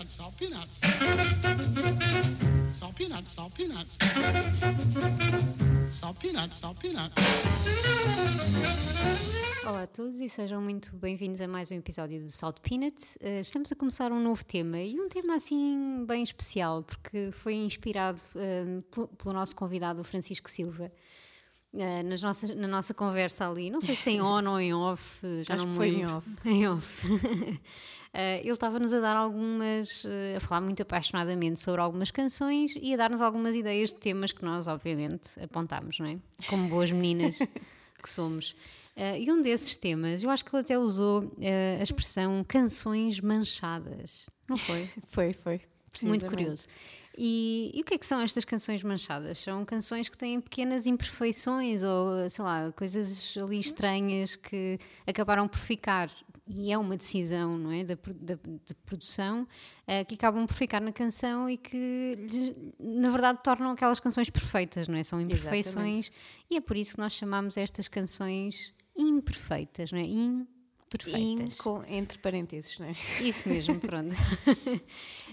peanuts, salt peanuts. Salt peanuts, salt peanuts. Salt peanuts, salt peanuts. Olá a todos e sejam muito bem-vindos a mais um episódio do Salt Peanut. Uh, estamos a começar um novo tema e um tema assim bem especial porque foi inspirado uh, pelo, pelo nosso convidado, o Francisco Silva. Uh, nas nossas, na nossa conversa ali, não sei se em on ou em off, já Acho não que me foi em lembro. off. Em off. Uh, ele estava-nos a dar algumas, uh, a falar muito apaixonadamente sobre algumas canções e a dar-nos algumas ideias de temas que nós, obviamente, apontámos, não é? Como boas meninas que somos. Uh, e um desses temas, eu acho que ele até usou uh, a expressão canções manchadas, não foi? Foi, foi. Muito curioso. E, e o que é que são estas canções manchadas? São canções que têm pequenas imperfeições ou, sei lá, coisas ali estranhas que acabaram por ficar. E é uma decisão, não é? Da, da- de produção eh, que acabam por ficar na canção e que, na verdade, tornam aquelas canções perfeitas, não é? São imperfeições. E é por isso que nós chamamos estas canções imperfeitas, não é? In Imperfeitas. com, entre parênteses, não é? Isso mesmo, pronto.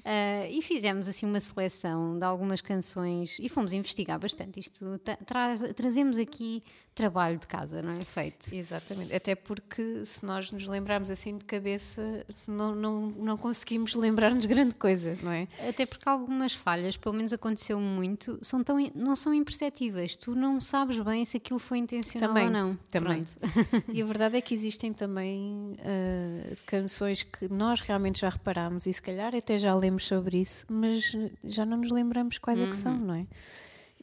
Ah, e fizemos assim uma seleção de algumas canções e fomos investigar bastante. Isto tra- traz, trazemos aqui trabalho de casa, não é? Feito. Exatamente. Até porque se nós nos lembrarmos assim de cabeça, não, não, não conseguimos lembrar-nos grande coisa, não é? Até porque algumas falhas, pelo menos aconteceu muito, são tão, não são imperceptíveis. Tu não sabes bem se aquilo foi intencional Também, ou não. também. Pronto. E a verdade é que existem também ah, canções que nós realmente já reparámos e se calhar até já lemos sobre isso, mas já não nos lembramos quais é que são, não é?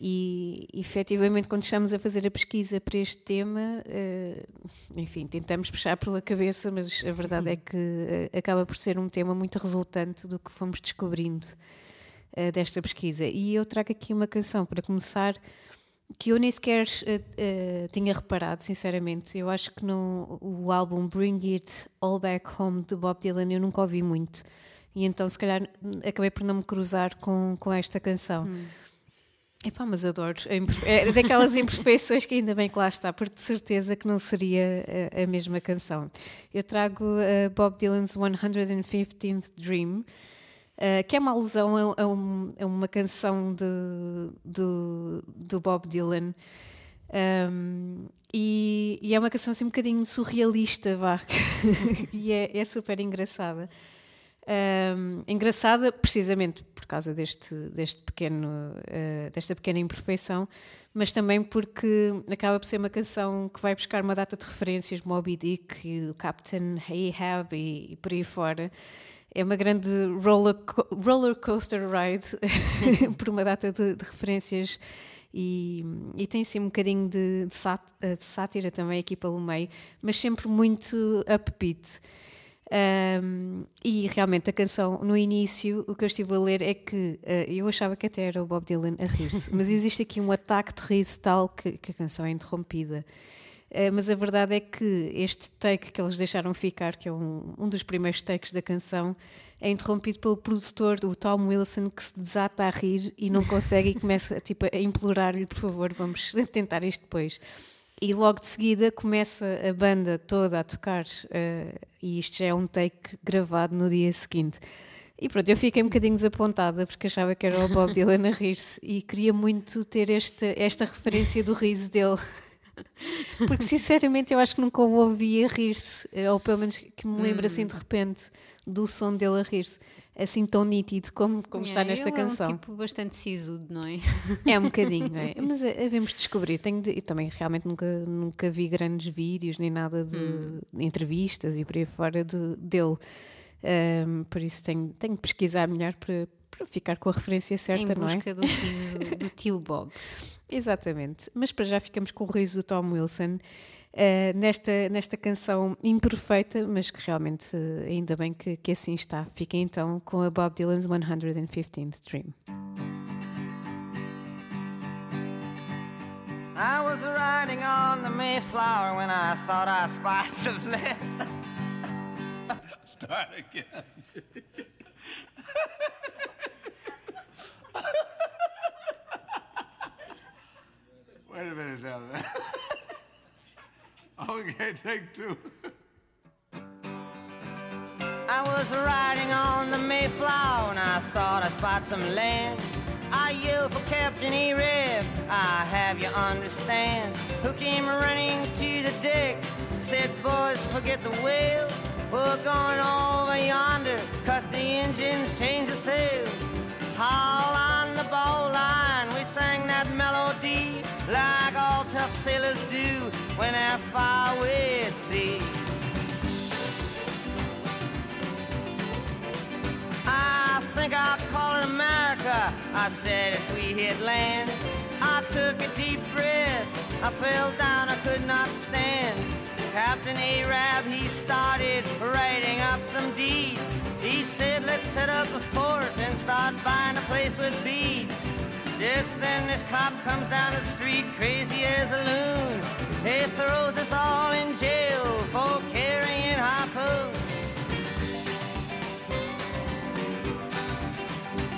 E efetivamente, quando estamos a fazer a pesquisa para este tema, eh, enfim, tentamos puxar pela cabeça, mas a verdade é que eh, acaba por ser um tema muito resultante do que fomos descobrindo eh, desta pesquisa. E eu trago aqui uma canção para começar que eu nem sequer eh, eh, tinha reparado, sinceramente. Eu acho que no o álbum Bring It All Back Home de Bob Dylan eu nunca ouvi muito. E então, se calhar, acabei por não me cruzar com, com esta canção. Epá, mas adoro. É daquelas imperfeições que ainda bem que lá está, porque de certeza que não seria a, a mesma canção. Eu trago uh, Bob Dylan's 115th Dream, uh, que é uma alusão a, um- uma canção de, do, do Bob Dylan. Um, e, e é uma canção assim um bocadinho surrealista, vá, e é, é super engraçada. Um, engraçada precisamente por causa deste, deste pequeno, uh, desta pequena imperfeição, mas também porque acaba por ser uma canção que vai buscar uma data de referências, Moby Dick e o Captain Ahab e, e por aí fora. É uma grande roller, co- roller coaster ride por uma data de, de referências e, e tem sim um bocadinho de, de sát- de sátira também aqui pelo meio, mas sempre muito upbeat. Um, e realmente a canção, no início, o que eu estive a ler é que uh, eu achava que até era o Bob Dylan a rir-se, mas existe aqui um ataque de riso tal que, que a canção é interrompida. Uh, mas a verdade é que este take que eles deixaram ficar, que é um, um dos primeiros takes da canção, é interrompido pelo produtor, o Tom Wilson, que se desata a rir e não consegue e começa tipo, a implorar-lhe: por favor, vamos tentar isto depois. E logo de seguida começa a banda toda a tocar, eh, e isto já é um take gravado no dia seguinte. E pronto, eu fiquei um bocadinho desapontada porque achava que era o Bob Dylan a rir-se e queria muito ter esta, esta referência do riso dele. Porque sinceramente eu acho que nunca o ouvi a rir-se, eh, ou pelo menos que me lembro assim de repente do som dele a rir-se, assim tão nítido como, como está Yeah, nesta canção. É um tipo bastante sisudo, não é? É um bocadinho, é. Mas eh, devemos descobrir. Tenho de- e também realmente nunca, nunca vi grandes vídeos nem nada de entrevistas e por aí fora de- dele. Ahm, por isso tenho, tenho de pesquisar melhor para, para ficar com a referência certa, em não é? busca do riso do tio Bob. Exatamente. Mas para já ficamos com o riso do Tom Wilson. Eh, nesta, nesta canção imperfeita, mas que realmente eh, ainda bem que, que assim está. Fiquem então com a Bob Dylan's 115th Dream. I was riding on the Mayflower when I thought I spied some land. Start again. Wait a minute now. okay, take two. I was riding on the Mayflower and I thought I spot some land. I yelled for Captain Arab, I have you understand. Who came running to the deck, said, boys, forget the whale. We're going over yonder, when they're far away at sea. I think I'll call it America. I said as we hit land. I took a deep breath. I fell down, I could not stand. Captain Arab, he started writing up some deeds. He said, let's set up a fort and start buying a place with beads. Just then this cop comes down the street crazy as a loon. He throws us all in jail for carrying harpoons.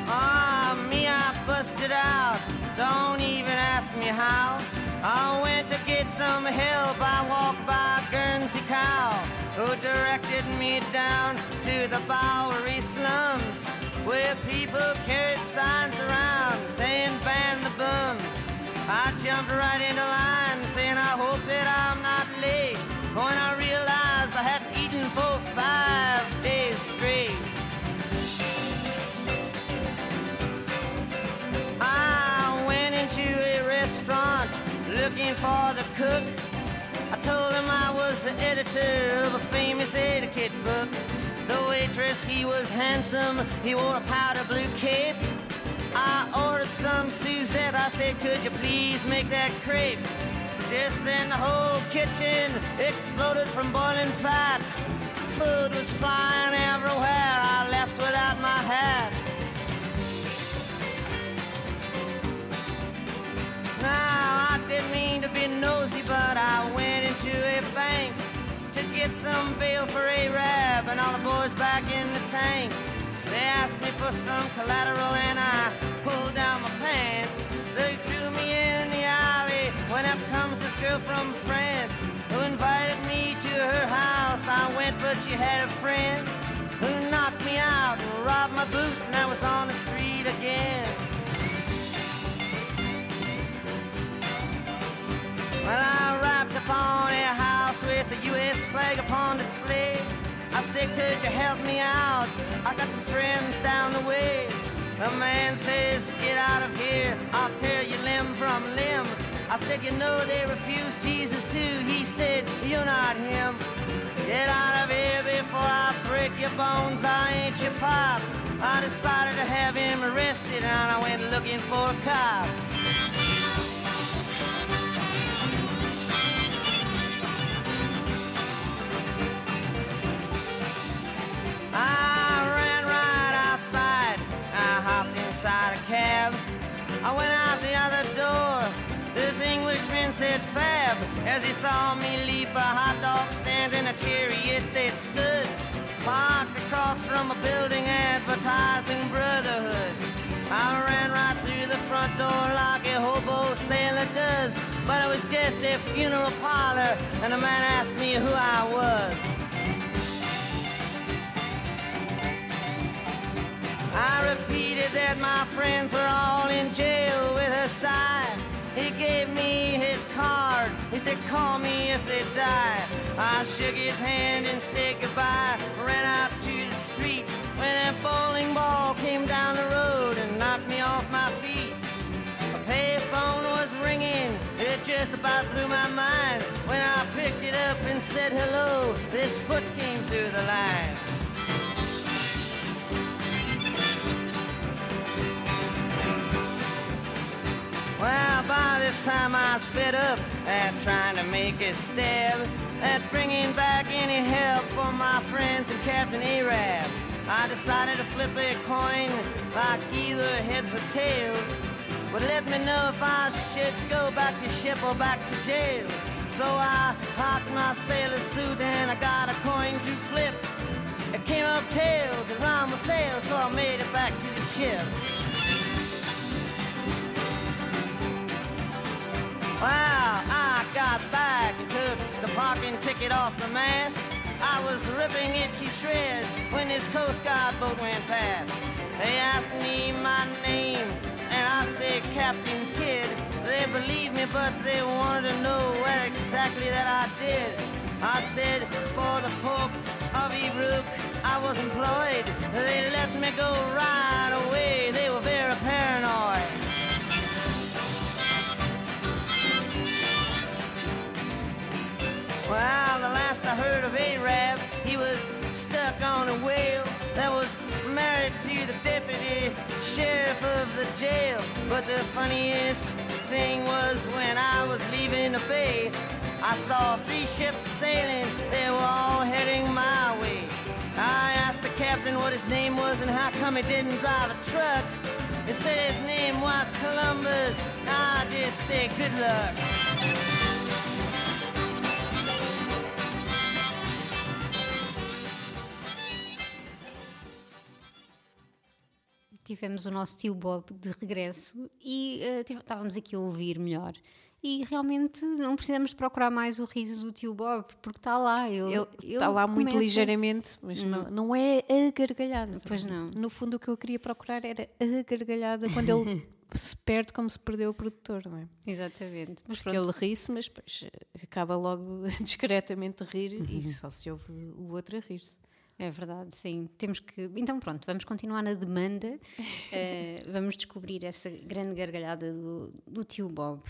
Ah, me, I busted out. Don't even ask me how. I went to get some help. I walked by Guernsey Cow, who directed me down to the Bowery slums, where people carried jumped right into line, saying I hope that I'm not late. When I realized I hadn't eaten for five days straight. I went into a restaurant looking for the cook. I told him I was the editor of a famous etiquette book. The waitress, he was handsome, he wore a powder blue cape. I ordered some Suzette, I said, could you please make that crepe? Just then the whole kitchen exploded from boiling fat. Food was flying everywhere, I left without my hat. Now, I didn't mean to be nosy, but I went into a bank to get some bail for Arab and all the boys back in the tank. Asked me for some collateral and I pulled down my pants. They threw me in the alley when up comes this girl from France who invited me to her house. I went, but she had a friend who knocked me out and robbed my boots, and I was on the street again. Well, I rapped upon a house with the U.S. flag upon display. Said, could you help me out? I got some friends down the way. The man says, get out of here, I'll tear you limb from limb. I said, you know they refused Jesus too. He said, you're not him. Get out of here before I break your bones, I ain't your pop. I decided to have him arrested and I went looking for a cop. I went out the other door. This Englishman said fab as he saw me leap a hot dog stand in a chariot that stood parked across from a building advertising brotherhood. I ran right through the front door like a hobo sailor does, but it was just a funeral parlor, and the man asked me who I was. I that my friends were all in jail with a sigh. He gave me his card. He said, call me if they die. I shook his hand and said goodbye. Ran out to the street when a bowling ball came down the road and knocked me off my feet. A payphone was ringing. It just about blew my mind. When I picked it up and said hello, this foot came through the line. Well, by this time I was fed up at trying to make a stab at bringing back any help for my friends and Captain Arab. I decided to flip a coin like either heads or tails. But let me know if I should go back to ship or back to jail. So I hocked my sailor suit and I got a coin to flip. It came up tails and round my sail, so I made it back to the ship. Well, I got back and took the parking ticket off the mast. I was ripping it to shreds when this Coast Guard boat went past. They asked me my name, and I said Captain Kidd. They believed me, but they wanted to know what exactly that I did. I said, for the Pope of Ebrook, I was employed. They let me go right away. They were very paranoid. Well, the last I heard of Arab, he was stuck on a whale that was married to the deputy sheriff of the jail. But the funniest thing was when I was leaving the bay, I saw three ships sailing, they were all heading my way. I asked the captain what his name was and how come he didn't drive a truck. He said his name was Columbus. I just said good luck. Tivemos o nosso tio Bob de regresso e uh, estávamos aqui a ouvir melhor. E realmente não precisamos procurar mais o riso do tio Bob, porque está lá. Ele, Ele ele está lá muito começa- ligeiramente, mas não, não é a gargalhada. Pois não. No fundo, o que eu queria procurar era a gargalhada quando ele se perde como se perdeu o produtor, não é? Exatamente. Mas Porque pronto, ele ri-se, mas depois acaba logo discretamente a rir e só se ouve o outro a rir-se. É verdade, sim. Temos que. Então pronto, vamos continuar na demanda. Eh, vamos descobrir essa grande gargalhada do, do tio Bob.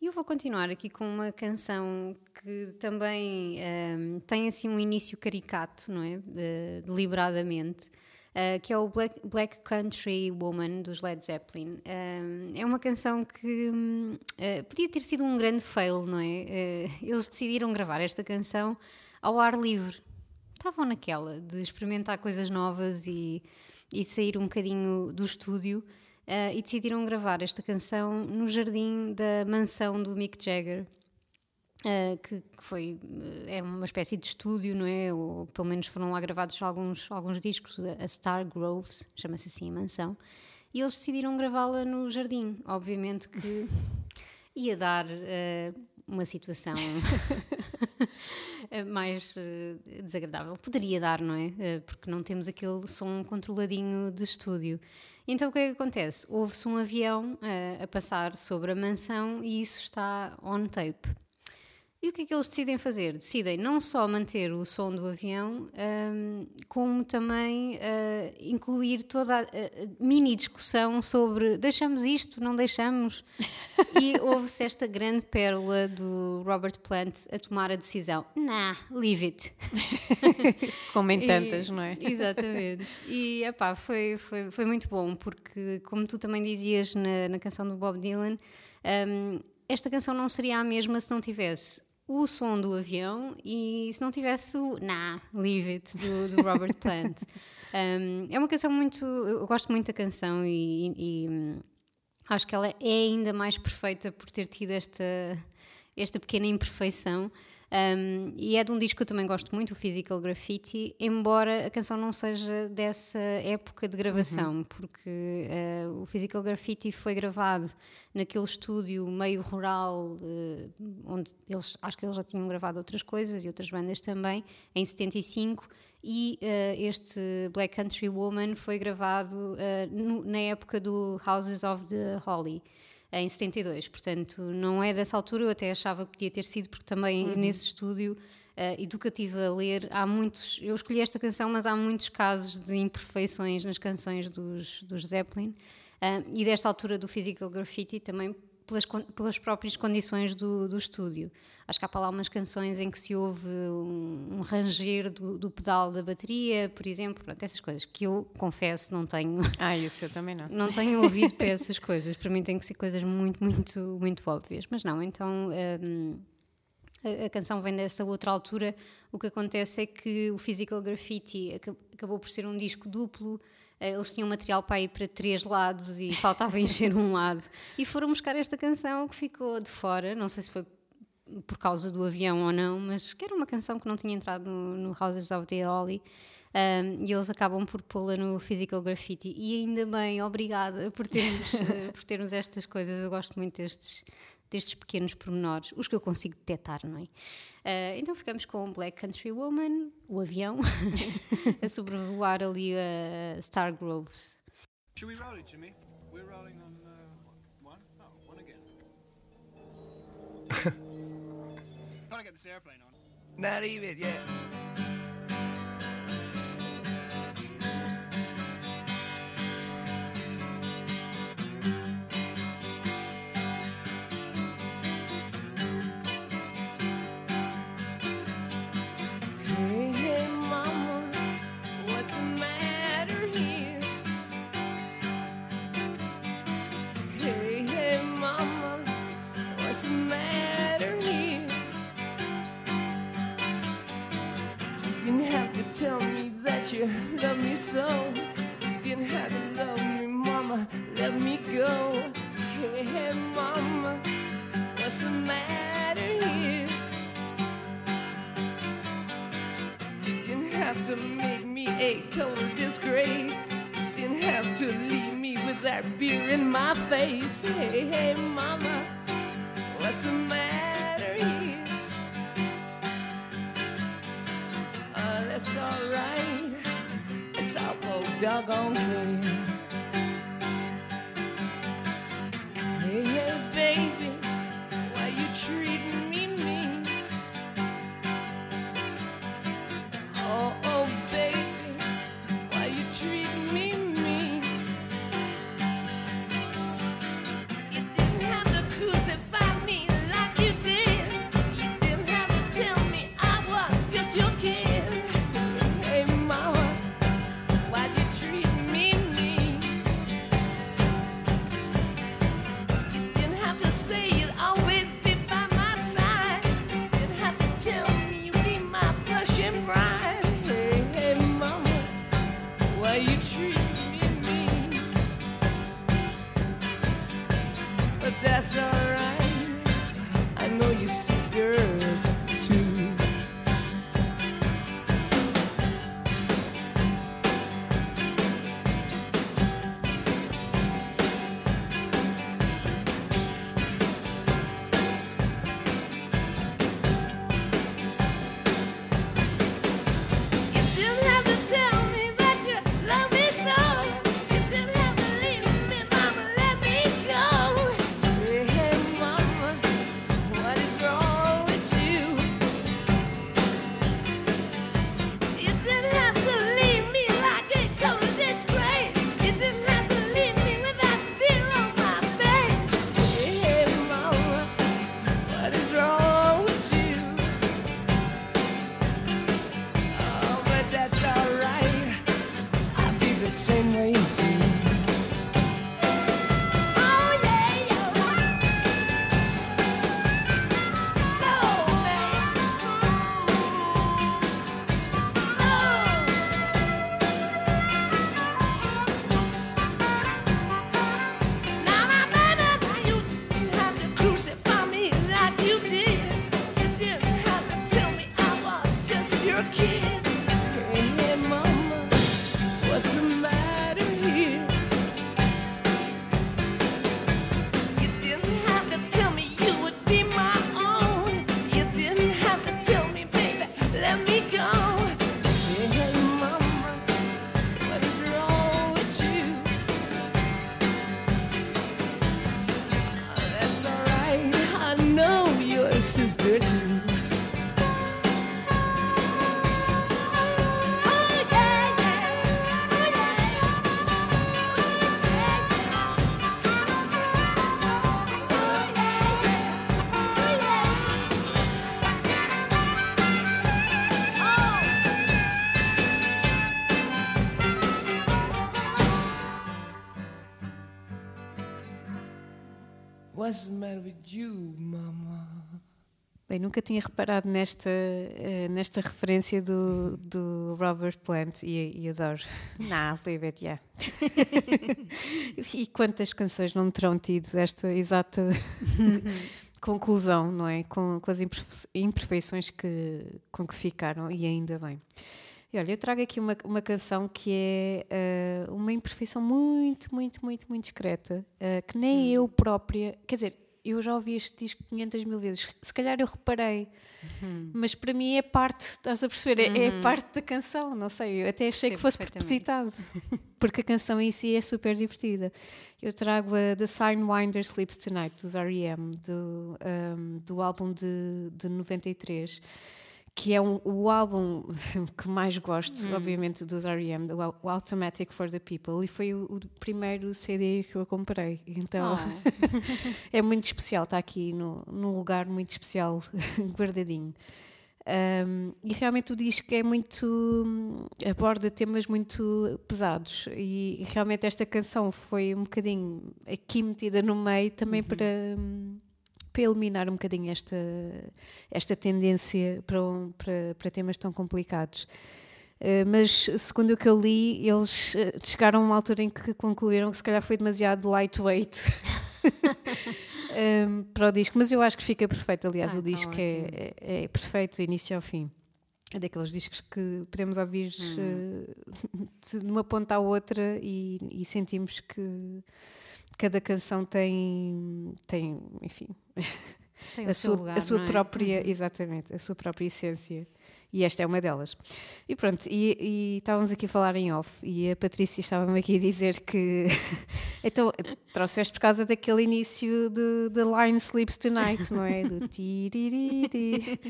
E eu vou continuar aqui com uma canção que também ehm, tem assim um início caricato, não é? Eh, deliberadamente. eh, que é o Black, Black Country Woman dos Led Zeppelin. Ehm, é uma canção que eh, podia ter sido um grande fail, não é? Eles decidiram gravar esta canção ao ar livre. Estavam naquela de experimentar coisas novas e, e sair um bocadinho do estúdio eh, e decidiram gravar esta canção no jardim da mansão do Mick Jagger. Uh, que, que foi uh, é uma espécie de estúdio, não é? Ou pelo menos foram lá gravados alguns, alguns discos, a Star Groves, chama-se assim a mansão, e eles decidiram gravá-la no jardim. Obviamente que ia dar uh, uma situação mais uh, desagradável. Poderia dar, não é? Uh, porque não temos aquele som controladinho de estúdio. Então o que é que acontece? Houve-se um avião uh, a passar sobre a mansão e isso está on tape. E o que é que eles decidem fazer? Decidem não só manter o som do avião, hum, como também ah, incluir toda a, a mini discussão sobre deixamos isto, não deixamos. e houve-se esta grande pérola do Robert Plant a tomar a decisão: nah, leave it. Como em E- tantas, não é? Exatamente. E epá, foi, foi, foi muito bom, porque, como tu também dizias na, na canção do Bob Dylan, hum, esta canção não seria a mesma se não tivesse o som do avião e se não tivesse o Nah, Leave It do, do Robert Plant. Hum, é uma canção muito. Eu gosto muito da canção e- e acho que ela é ainda mais perfeita por ter tido esta, esta pequena imperfeição. Um, e é de um disco que eu também gosto muito, o Physical Graffiti, embora a canção não seja dessa época de gravação, porque uh, o Physical Graffiti foi gravado naquele estúdio meio rural, uh, onde eles acho que eles já tinham gravado outras coisas e outras bandas também, em 75, e uh, este Black Country Woman foi gravado no- na época do Houses of the Holly em 72, portanto não é dessa altura, eu até achava que podia ter sido, porque também nesse estúdio eh, e que eu estive a ler, há muitos, eu escolhi esta canção, mas há muitos casos de imperfeições nas canções dos, dos Zeppelin Ah, e desta altura do Physical Graffiti também pelas, pelas próprias condições do, do estúdio. Acho que há para lá umas canções em que se ouve um, um ranger do, do pedal da bateria, por exemplo, pronto, essas coisas que eu confesso não tenho Ah, isso eu também não. não tenho ouvido para essas coisas. Para mim tem que ser coisas muito, muito, muito óbvias. Mas não, então hum, a, a canção vem dessa outra altura. O que acontece é que o Physical Graffiti aca- acabou por ser um disco duplo. Eh, Eles tinham material para ir para três lados e faltava encher um lado. E foram buscar esta canção que ficou de fora. Não sei se foi por causa do avião ou não, mas que era uma canção que não tinha entrado no, no Houses of the Holly. Um, e eles acabam por pô-la no Physical Graffiti. E ainda bem, obrigada por termos, eh, por termos estas coisas. Eu gosto muito destes, destes pequenos pormenores, os que eu consigo detectar, não é? Uh, então ficamos com Black Country Woman, o avião, a sobrevoar ali a Star Groves. Should we roll it, Jimmy? We're rolling on uh, one? Oh, one again. Trying to get this airplane on. Not even, yeah. You love me so. Didn't have to love me, mama. Let me go. Hey, hey, mama, what's the matter here? You didn't have to make me a total disgrace. Didn't have to leave me with that beer in my face. Hey, hey, mama, what's the matter here? Uh, that's alright doggone clear. Bem, nunca tinha reparado nesta, eh, nesta referência do, do Robert Plant e, e adoro. Nah, leave it, yeah. e quantas canções não terão tido esta exata conclusão, não é? Com, com as imperfe- imperfeições que, com que ficaram, e ainda bem. E olha, eu trago aqui uma, uma canção que é eh, uma imperfeição muito, muito, muito, muito discreta, eh, que nem eu própria, quer dizer, eu já ouvi este disco 500 mil vezes. Se calhar eu reparei, Uhum. mas para mim é parte, estás a perceber? É, é parte da canção, não sei. Eu até achei Percebo que fosse propositado, porque a canção em si é super divertida. Eu trago a The Sidewinder Sleeps Tonight, dos R.E.M., do, um, do álbum de, de 93 que é um- o álbum que mais gosto, obviamente, dos R.E.M., do o Automatic for the People, e foi o, o primeiro CD que eu comprei. Então Oh. é muito especial, está aqui no, num lugar muito especial, guardadinho. Um, e realmente o disco é muito. aborda temas muito pesados, e, e realmente esta canção foi um bocadinho aqui metida no meio também para. hum, para eliminar um bocadinho esta, esta tendência para, um- para, para temas tão complicados. Uh, mas, segundo o que eu li, eles uh, chegaram a uma altura em que concluíram que se calhar foi demasiado lightweight um, para o disco. Mas eu acho que fica perfeito. Aliás, Ah, o então disco é, é, é perfeito, início ao fim. É daqueles discos que podemos ouvir uh, de de uma ponta à outra e, e sentimos que cada canção tem, tem enfim, Tem a sua, lugar, a sua é? própria, exatamente, a sua própria essência. E esta é uma delas. E pronto, e, e estávamos aqui a falar em off, e a Patrícia estava-me aqui a dizer que. então, trouxeste por causa daquele início de The Line Sleeps Tonight, não é? Do tiririri.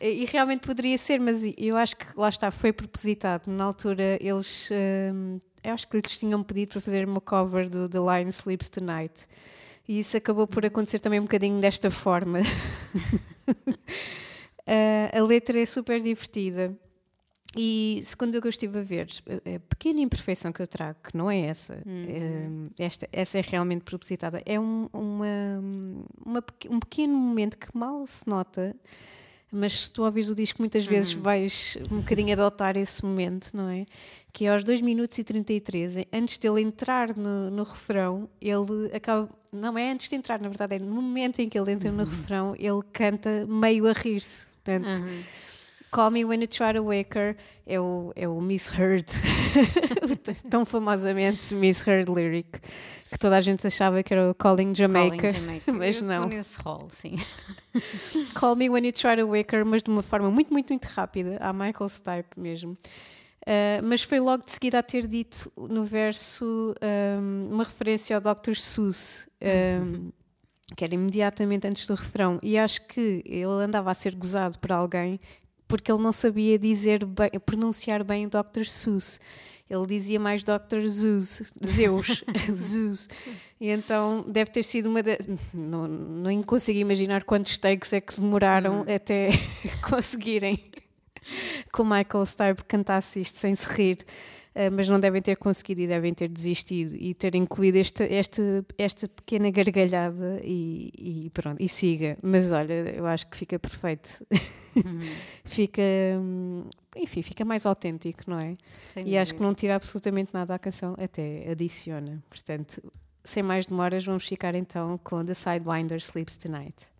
E realmente poderia ser, mas eu acho que lá está, foi propositado. Na altura, eles. hum, eu acho que lhes tinham pedido para fazer uma cover do The Line Sleeps Tonight. E isso acabou por acontecer também um bocadinho desta forma. Ah, a letra é super divertida. E segundo o que eu estive a ver, a pequena imperfeição que eu trago, que não é essa, Uhum. eh, esta, essa é realmente propositada, é um, uma, uma um pequeno momento que mal se nota, mas se tu ouvires o disco muitas vezes Uhum. vais um bocadinho adotar esse momento, não é? Que é aos 2 minutos e 33, antes dele entrar no, no refrão, ele acaba. Não é antes de entrar, na verdade, é no momento em que ele entra no refrão, ele canta meio a rir-se. Portanto, Uhum. Call Me When You Try to Wake Her é o, é o Misheard, tão famosamente Misheard lyric, que toda a gente achava que era o Calling Jamaica, Calling Jamaica. mas não. Estou nesse rol, sim. Call Me When You Try to Wake Her, mas de uma forma muito, muito, muito rápida, à Michael Stipe mesmo. Uh, mas foi logo de seguida a ter dito no verso um, uma referência ao Dr. Seuss, um, que era imediatamente antes do refrão. E acho que ele andava a ser gozado por alguém porque ele não sabia dizer bem, pronunciar bem Dr. Seuss. Ele dizia mais Dr. Zeus, Zeus, Zeus. E então deve ter sido uma de... não, não consigo imaginar quantos takes é que demoraram até conseguirem que o Michael Stipe cantasse isto sem se rir. Uh, mas não devem ter conseguido e devem ter desistido e ter incluído esta, esta, esta pequena gargalhada e, e pronto, e siga. Mas olha, eu acho que fica perfeito. fica, hum, enfim, fica mais autêntico, não é? Sem E acho que não tira absolutamente nada à canção, até adiciona. Portanto, sem mais demoras, vamos ficar então com The Sidewinder Sleeps Tonight.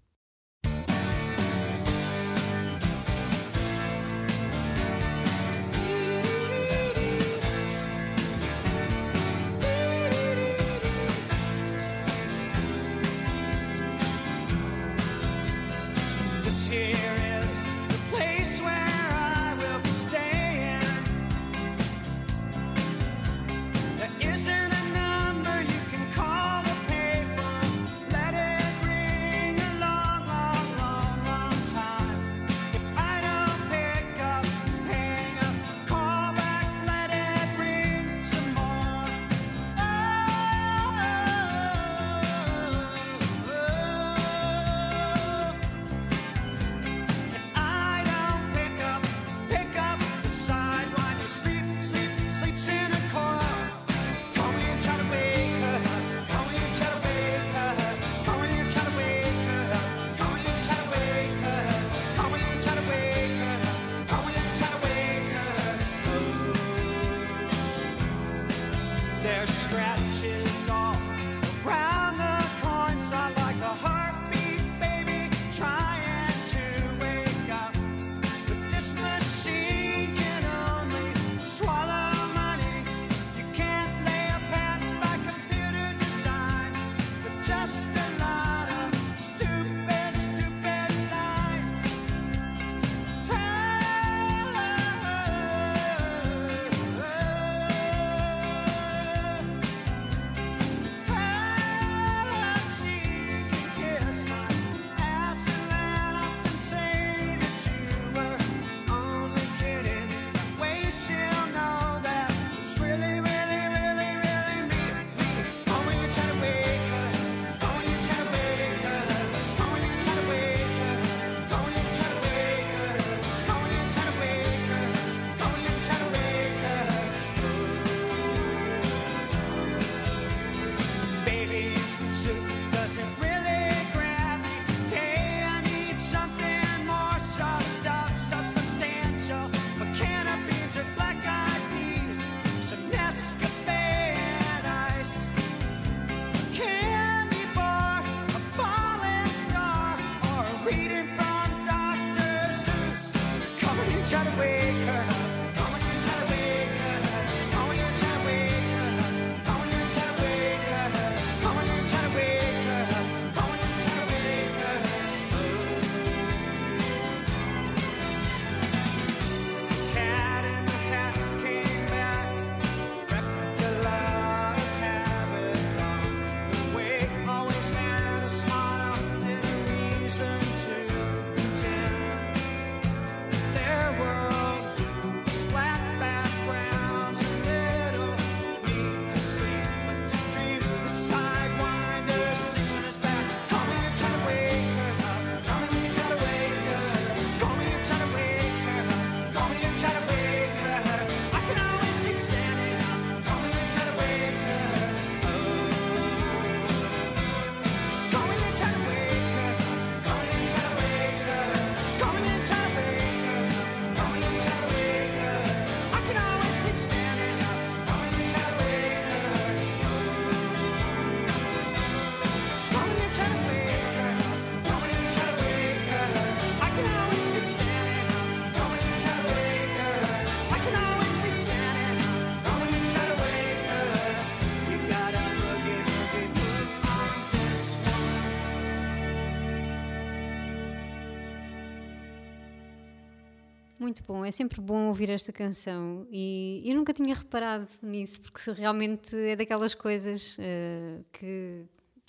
Muito bom. É sempre bom ouvir esta canção e eu nunca tinha reparado nisso, porque realmente é daquelas coisas uh, que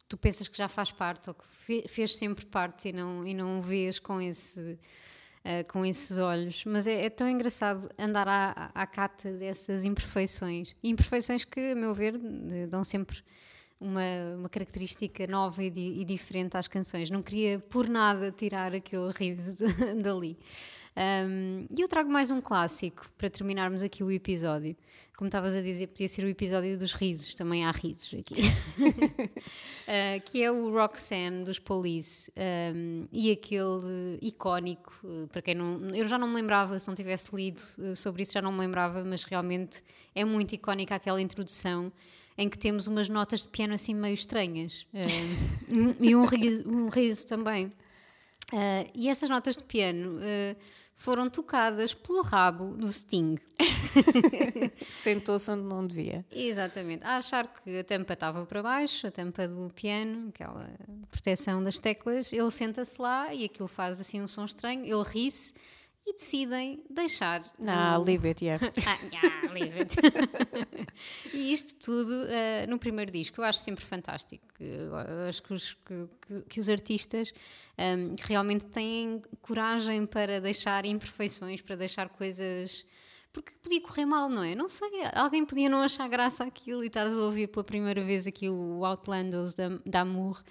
tu pensas que já faz parte ou que fe fez sempre parte e não, e não vês com esse. Uh, com esses olhos, mas é, é tão engraçado andar à, à, cata dessas imperfeições. Imperfeições que, a meu ver, dão sempre uma, uma característica nova e, di, e, diferente às canções. Não queria por nada tirar aquele riso dali. Um, e eu trago mais um clássico para terminarmos aqui o episódio. Como estavas a dizer, podia ser o episódio dos risos, também há risos aqui. uh, que é o Roxanne dos Police um, e aquele icónico, uh, para quem não. Eu já não me lembrava, se não tivesse lido uh, sobre isso, já não me lembrava, mas realmente é muito icónica aquela introdução em que temos umas notas de piano assim meio estranhas e um riso, um riso também. E essas notas de piano foram tocadas pelo rabo do Sting. Sentou-se onde não devia. Exatamente. A achar que a tampa estava para baixo, a tampa do piano, aquela proteção das teclas, ele senta-se lá e aquilo faz assim um som estranho, ele ri-se e decidem deixar. Não, o... leave it, yeah. ah, yeah, leave it. e isto tudo uh, no primeiro disco, eu acho sempre fantástico. Eu acho que os, que, que os artistas um, ehm, realmente têm coragem para deixar imperfeições, para deixar coisas. Porque podia correr mal, não é? Não sei, alguém podia não achar graça aquilo e estares a ouvir pela primeira vez aqui o Outlandos da, da Amour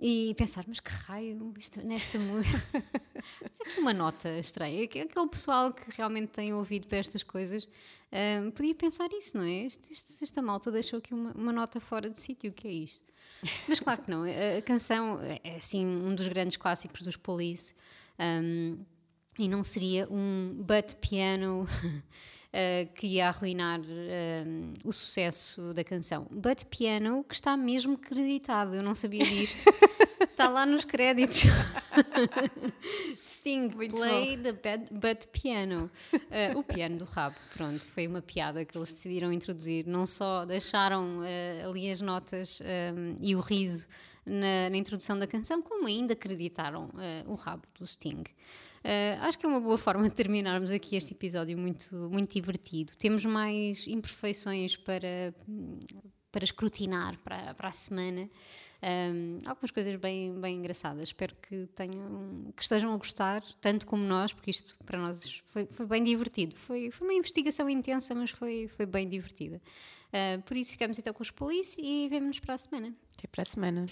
e pensar, mas que raio, isto, nesta música. é uma nota estranha. Aquele pessoal que realmente tem ouvido para estas coisas um, podia pensar isso, não é? Este, este, esta malta deixou aqui uma, uma nota fora de sítio, o que é isto? Mas claro que não. A, canção é assim um dos grandes clássicos dos Police um, e não seria um butt piano. Uh, que ia arruinar uh, o sucesso da canção. But Piano, que está mesmo creditado, eu não sabia disto. está lá nos créditos. Sting, Muito play bom. the bad, but piano. Uh, o piano do rabo, pronto, foi uma piada que eles decidiram introduzir. Não só deixaram ali as notas um, e o riso na, na, introdução da canção, como ainda acreditaram o rabo do Sting. Uh, acho que é uma boa forma de terminarmos aqui este episódio muito, muito divertido. Temos mais imperfeições para, para escrutinar para, para a semana. Um, algumas coisas bem, bem engraçadas. Espero que tenham, que estejam a gostar, tanto como nós, porque isto para nós foi, foi bem divertido. Foi, foi uma investigação intensa, mas foi, foi bem divertida. Uh, por isso ficamos então com os polícias e vemo-nos para a semana. Até para a semana.